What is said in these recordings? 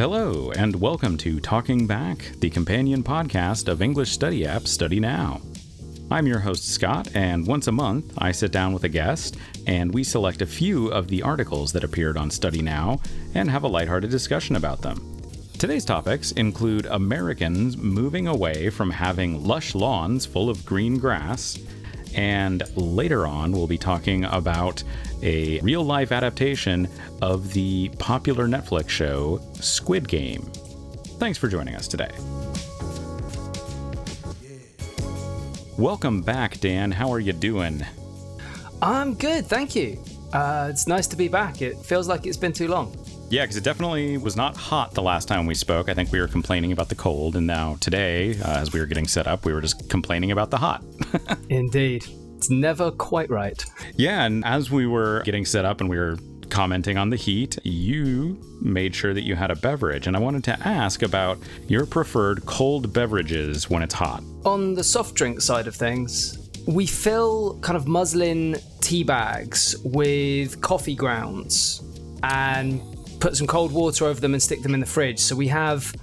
Hello, and welcome to Talking Back, the companion podcast of English study app Study Now. I'm your host, Scott, and once a month I sit down with a guest and we select a few of the articles that appeared on Study Now and have a lighthearted discussion about them. Today's topics include Americans moving away from having lush lawns full of green grass, and later on we'll be talking about a real life adaptation of the popular Netflix show Squid Game. Thanks for joining us today. Welcome back, Dan. How are you doing? I'm good, thank you. Uh, it's nice to be back. It feels like it's been too long. Yeah, because it definitely was not hot the last time we spoke. I think we were complaining about the cold, and now today, uh, as we were getting set up, we were just complaining about the hot. Indeed. It's never quite right. Yeah, and as we were getting set up and we were commenting on the heat, you made sure that you had a beverage. And I wanted to ask about your preferred cold beverages when it's hot. On the soft drink side of things, we fill kind of muslin tea bags with coffee grounds and put some cold water over them and stick them in the fridge. So we have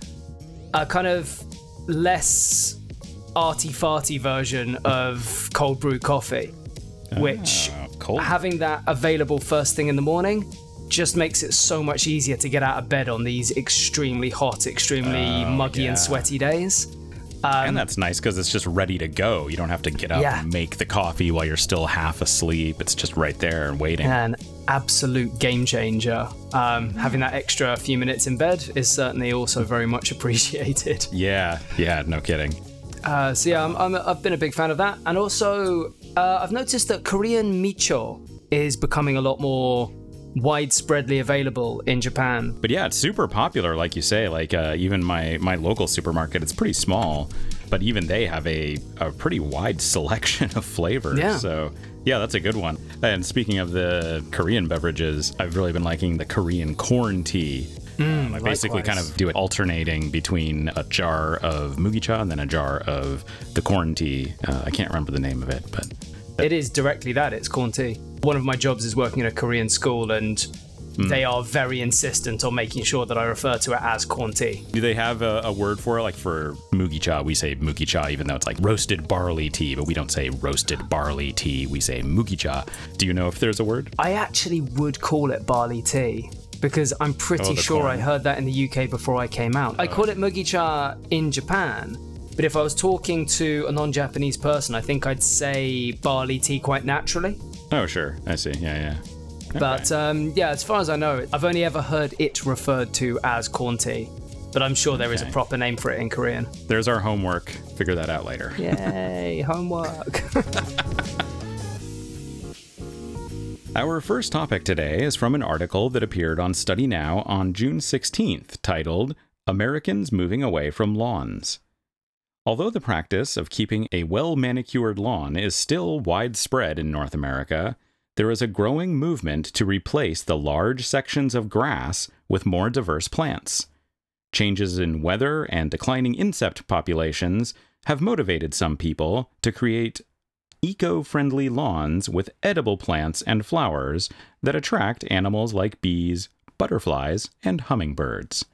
a kind of less arty farty version of cold brew coffee, which Ah, cold. having that available first thing in the morning just makes it so much easier to get out of bed on these extremely hot, extremely muggy yeah. and sweaty days. and that's nice because it's just ready to go. You don't have to get up Yeah. and make the coffee while you're still half asleep. It's just right there and waiting. An absolute game changer. Um, having that extra few minutes in bed is certainly also very much appreciated. Yeah, yeah, no kidding. Uh, so yeah, I'm, I'm, I've been a big fan of that, and also uh, I've noticed that Korean micho is becoming a lot more widespreadly available in Japan. But yeah, it's super popular, like you say. Like uh, even my my local supermarket, it's pretty small, but even they have a a pretty wide selection of flavors. Yeah. So yeah, that's a good one. And speaking of the Korean beverages, I've really been liking the Korean corn tea. Um, I basically likewise. kind of do it alternating between a jar of mugicha and then a jar of the corn tea. Uh, I can't remember the name of it, but It is directly that. It's corn tea. One of my jobs is working in a Korean school, and Mm. they are very insistent on making sure that I refer to it as corn tea. Do they have a, a word for it? Like for mugi cha, we say mugi cha, even though it's like roasted barley tea, but we don't say roasted barley tea. We say mugi cha. Do you know if there's a word? I actually would call it barley tea because I'm pretty Oh, sure I heard that in the UK before I came out. I oh. call it mugi cha in Japan, but if I was talking to a non-Japanese person, I think I'd say barley tea quite naturally. Oh, sure. I see. Yeah, yeah. But um, yeah, as far as I know, I've only ever heard it referred to as corn tea. But I'm sure there is a proper name for it in Korean. There's our homework. Figure that out later. Yay, homework. Our first topic today is from an article that appeared on Study Now on June 16th titled Americans Moving Away from Lawns. Although the practice of keeping a well manicured lawn is still widespread in North America, there is a growing movement to replace the large sections of grass with more diverse plants. Changes in weather and declining insect populations have motivated some people to create eco friendly lawns with edible plants and flowers that attract animals like bees, butterflies, and hummingbirds.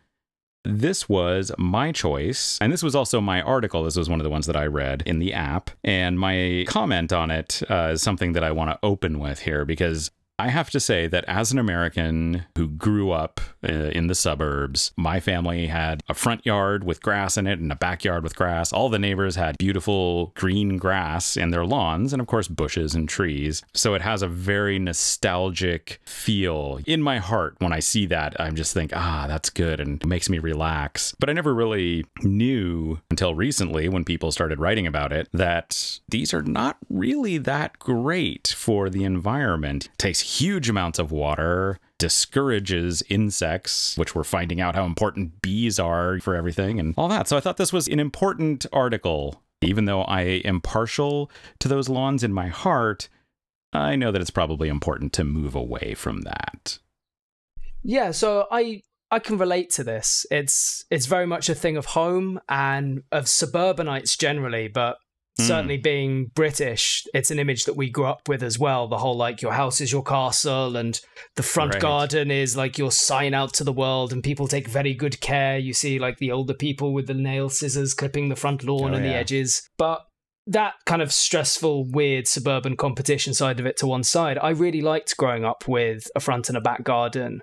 This was my choice, and this was also my article. This was one of the ones that I read in the app. And my comment on it uh, is something that I want to open with here because I have to say that as an American who grew up uh, in the suburbs, my family had a front yard with grass in it and a backyard with grass. All the neighbors had beautiful green grass in their lawns and, of course, bushes and trees. So it has a very nostalgic feel in my heart when I see that. I'm just think, ah, that's good and it makes me relax. But I never really knew until recently when people started writing about it that these are not really that great for the environment. It takes huge amounts of water, discourages insects, which we're finding out how important bees are for everything and all that. So I thought this was an important article. Even though I am partial to those lawns in my heart, I know that it's probably important to move away from that. Yeah, so I I can relate to this. It's it's very much a thing of home and of suburbanites generally, but certainly being British, it's an image that we grew up with as well. The whole like your house is your castle and the front Right. garden is like your sign out to the world and people take very good care. You see like the older people with the nail scissors clipping the front lawn Oh, and the edges. But that kind of stressful, weird suburban competition side of it to one side, I really liked growing up with a front and a back garden.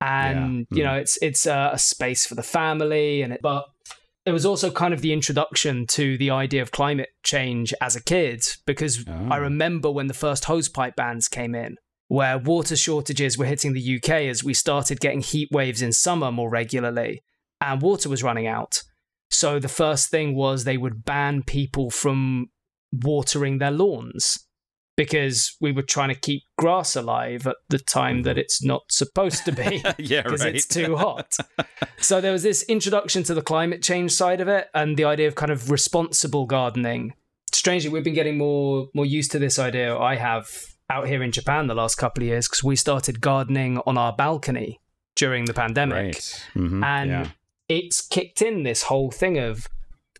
And Yeah. you Mm. know, it's it's a, a space for the family and it but it was also kind of the introduction to the idea of climate change as a kid because Oh. I ah. remember when the first hosepipe bans came in, where water shortages were hitting the UK as we started getting heat waves in summer more regularly and water was running out. So the first thing was they would ban people from watering their lawns because we were trying to keep grass alive at the time that it's not supposed to be yeah, because it's too hot. so there was this introduction to the climate change side of it and the idea of kind of responsible gardening. Strangely, we've been getting more more used to this idea. I have out here in Japan the last couple of years because we started gardening on our balcony during the pandemic, right. Mhm, and yeah. it's kicked in this whole thing of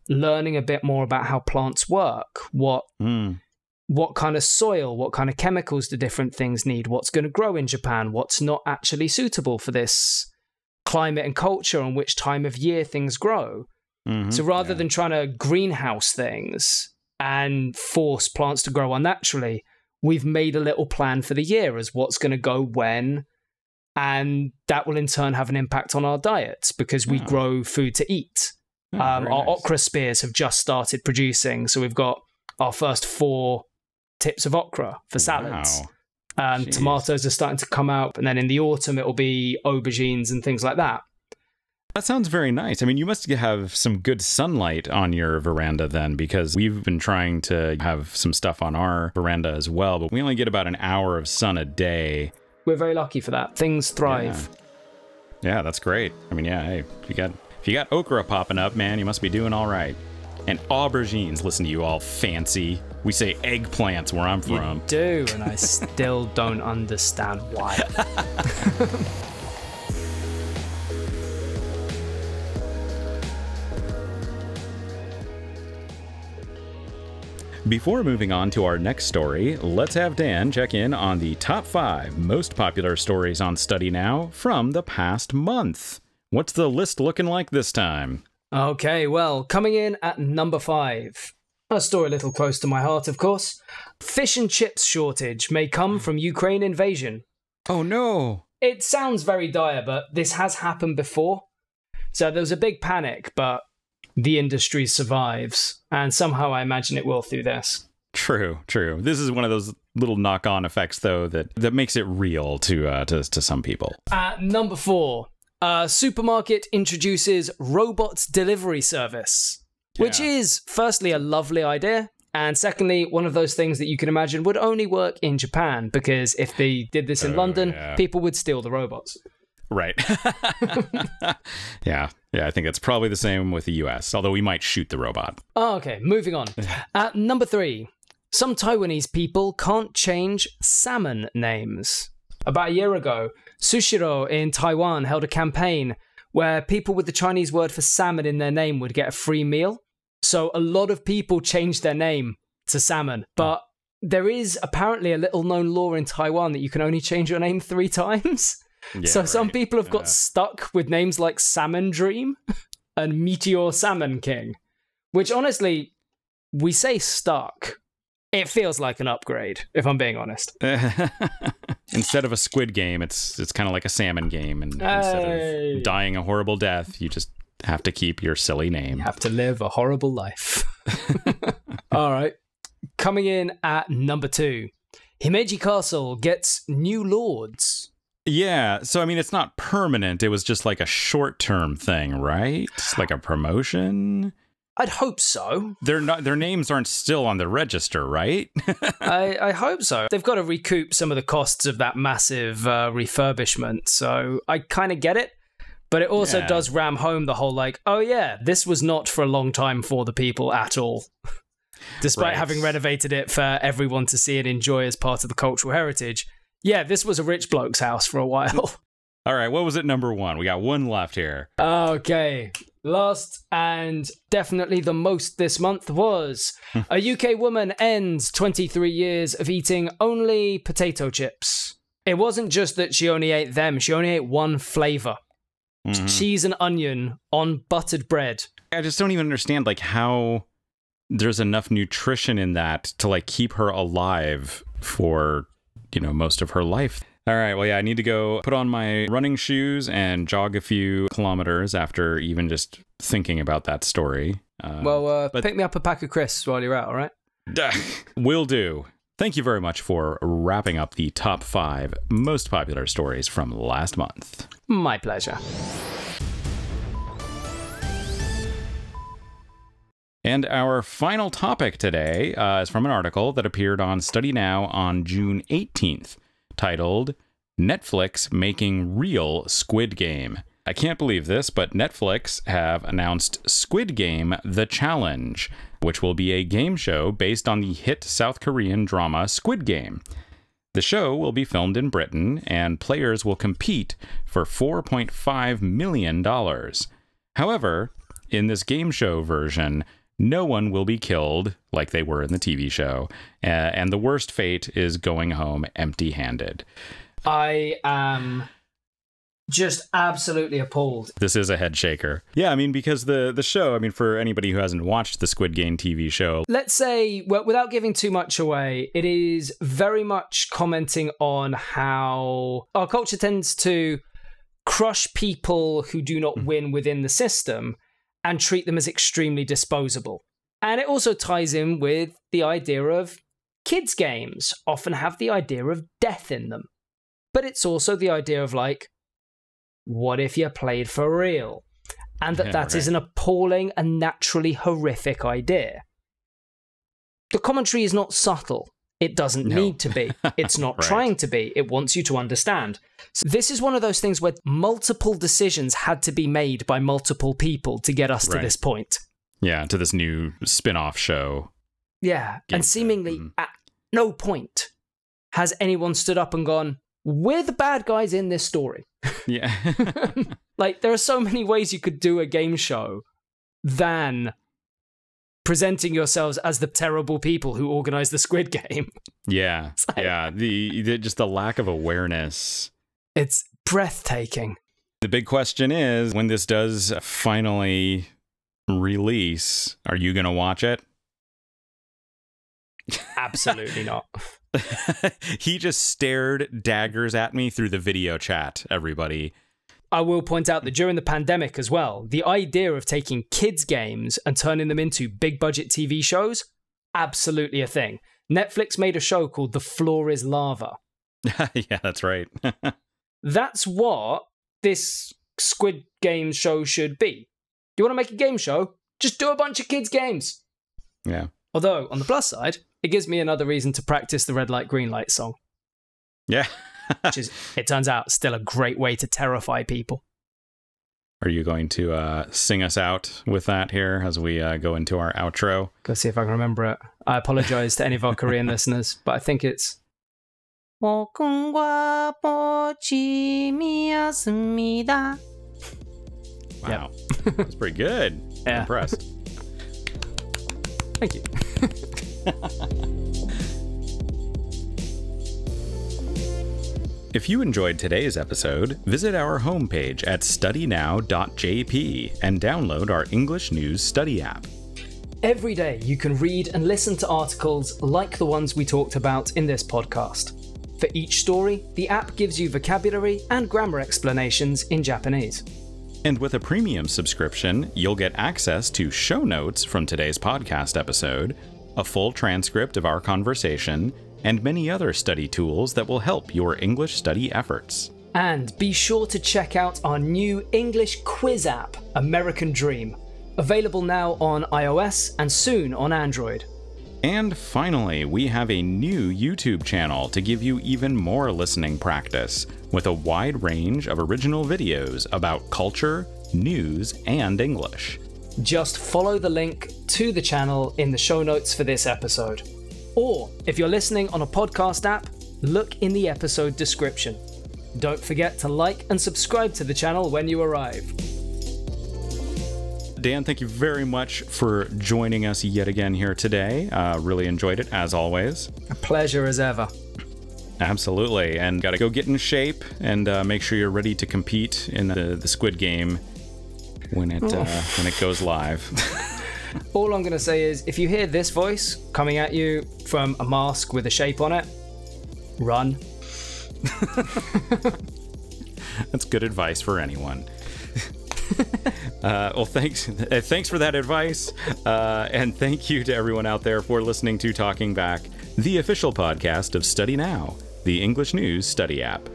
learning a bit more about how plants work, what Mm. What kind of soil, what kind of chemicals do different things need, what's going to grow in Japan, what's not actually suitable for this climate and culture, and which time of year things grow. Mhm, So rather yeah. than trying to greenhouse things and force plants to grow unnaturally, we've made a little plan for the year as what's going to go when. And that will in turn have an impact on our diets because we Oh. grow food to eat. Oh, Um, our nice. okra spears have just started producing, so we've got our first four tips of okra for salads. Wow. And Jeez. tomatoes are starting to come out, and then in the autumn it'll be aubergines and things like that. That sounds very nice. I mean, you must have some good sunlight on your veranda then, because we've been trying to have some stuff on our veranda as well, but we only get about an hour of sun a day. We're very lucky for that. Things thrive. Yeah, that's great. I mean, yeah, hey, if you got if you got okra popping up, man, you must be doing all right. And aubergines, listen to you all fancy. We say eggplants where I'm You from. do, and I still don't understand why. Before moving on to our next story, let's have Dan check in on the top five most popular stories on Study Now from the past month. What's the list looking like this time? Okay, well, coming in at number five. A story a little close to my heart, of course. Fish and chips shortage may come from Ukraine invasion. Oh no! It sounds very dire, but this has happened before. So there was a big panic, but the industry survives. And somehow I imagine it will through this. True, true. This is one of those little knock-on effects, though, that that makes it real to uh, to to some people. At number four, a supermarket introduces robot delivery service, which Yeah. is, firstly, a lovely idea. And secondly, one of those things that you can imagine would only work in Japan because if they did this in Oh, London, yeah. people would steal the robots. Right. yeah, yeah. I think it's probably the same with the U.S. Although we might shoot the robot. Oh, okay, moving on. At uh, number three, some Taiwanese people can't change salmon names. About a year ago, Sushiro in Taiwan held a campaign where people with the Chinese word for salmon in their name would get a free meal. So a lot of people changed their name to salmon, but there is apparently a little known law in Taiwan that you can only change your name three times. Yeah, so some people have got Uh, stuck with names like Salmon Dream and Meteor Salmon King, which honestly, we say stuck. It feels like an upgrade, if I'm being honest. instead of a squid game, it's it's kind of like a salmon game, and instead of dying a horrible death, you just have to keep your silly name. You have to live a horrible life. All right. Coming in at number two, Himeji Castle gets new lords. Yeah, so I mean, it's not permanent. It was just like a short term thing, right? It's like a promotion. I'd hope so. They're not. Their names aren't still on the register, right? I, I hope so. They've got to recoup some of the costs of that massive uh, refurbishment, so I kind of get it. But it also Yeah. does ram home the whole like, oh yeah, this was not for a long time for the people at all. Despite Right. having renovated it for everyone to see and enjoy as part of the cultural heritage. Yeah, this was a rich bloke's house for a while. All right, what was it? Number one. We got one left here. okay. Last and definitely the most this month was a UK woman ends 23 years of eating only potato chips. It wasn't just that she only ate them, she only ate one flavor Mhm. cheese and onion on buttered bread. I just don't even understand like how there's enough nutrition in that to like keep her alive for you know most of her life. All right, well yeah, I need to go put on my running shoes and jog a few kilometers after even just thinking about that story. Uh, Well, uh, but- pick me up a pack of crisps while you're out, all right? will do. Thank you very much for wrapping up the top five most popular stories from last month. My pleasure. And our final topic today uh, is from an article that appeared on Study Now on June 18th, titled Netflix Making Real Squid Game. I can't believe this, but Netflix have announced Squid Game The Challenge, which will be a game show based on the hit South Korean drama Squid Game. The show will be filmed in Britain, and players will compete for $4.5 million. However, in this game show version, no one will be killed like they were in the TV show, uh, and the worst fate is going home empty handed. I am just absolutely appalled. This is a head shaker. Yeah, I mean, because the, the show, I mean, for anybody who hasn't watched the Squid Game TV show, Let's say, well, without giving too much away, it is very much commenting on how our culture tends to crush people who do not win within the system and treat them as extremely disposable. And it also ties in with the idea of kids' games often have the idea of death in them. But it's also the idea of like, what if you played for real? And that Yeah, that is right. an appalling and naturally horrific idea. The commentary is not subtle. It doesn't No. need to be. It's not Right. trying to be. It wants you to understand. So this is one of those things where multiple decisions had to be made by multiple people to get us to this point. yeah, to this new spin off show. Yeah. Game and seemingly Mhm. at no point has anyone stood up and gone, We're the bad guys in this story. Yeah. like, there are so many ways you could do a game show than presenting yourselves as the terrible people who organize the Squid Game. yeah. like- Yeah. The, the just the lack of awareness. It's breathtaking. The big question is when this does finally release, are you going to watch it? Absolutely not. he just stared daggers at me through the video chat, everybody. I will point out that during the pandemic as well, the idea of taking kids' games and turning them into big budget TV shows, absolutely a thing. Netflix made a show called The Floor is Lava. yeah, that's right. That's what this Squid Game show should be. Do you want to make a game show? Just do a bunch of kids' games. yeah. Although, on the plus side, it gives me another reason to practice the red light, green light song, Yeah. Which is, it turns out, still a great way to terrify people. Are you going to uh, sing us out with that here as we uh, go into our outro? Go see if I can remember it. I apologize to any of our Korean listeners, but I think it's. Wow. That's pretty good. Yeah. Impressed. Thank you. If you enjoyed today's episode, visit our homepage at studynow.jp and download our English News Study app. Every day, you can read and listen to articles like the ones we talked about in this podcast. For each story, the app gives you vocabulary and grammar explanations in Japanese. And with a premium subscription, you'll get access to show notes from today's podcast episode, a full transcript of our conversation, and many other study tools that will help your English study efforts. And be sure to check out our new English quiz app, American Dream, available now on iOS and soon on Android. And finally, we have a new YouTube channel to give you even more listening practice with a wide range of original videos about culture, news, and English. Just follow the link to the channel in the show notes for this episode. Or, if you're listening on a podcast app, look in the episode description. Don't forget to like and subscribe to the channel when you arrive. Dan, thank you very much for joining us yet again here today. Uh, really enjoyed it, as always. A pleasure as ever. Absolutely. And got to go get in shape and uh, make sure you're ready to compete in the, the Squid Game when it, uh, when it goes live. All I'm going to say is if you hear this voice coming at you from a mask with a shape on it, run. That's good advice for anyone. uh, well, thanks, uh, thanks for that advice, uh, and thank you to everyone out there for listening to Talking Back, the official podcast of Study Now, the English News Study app.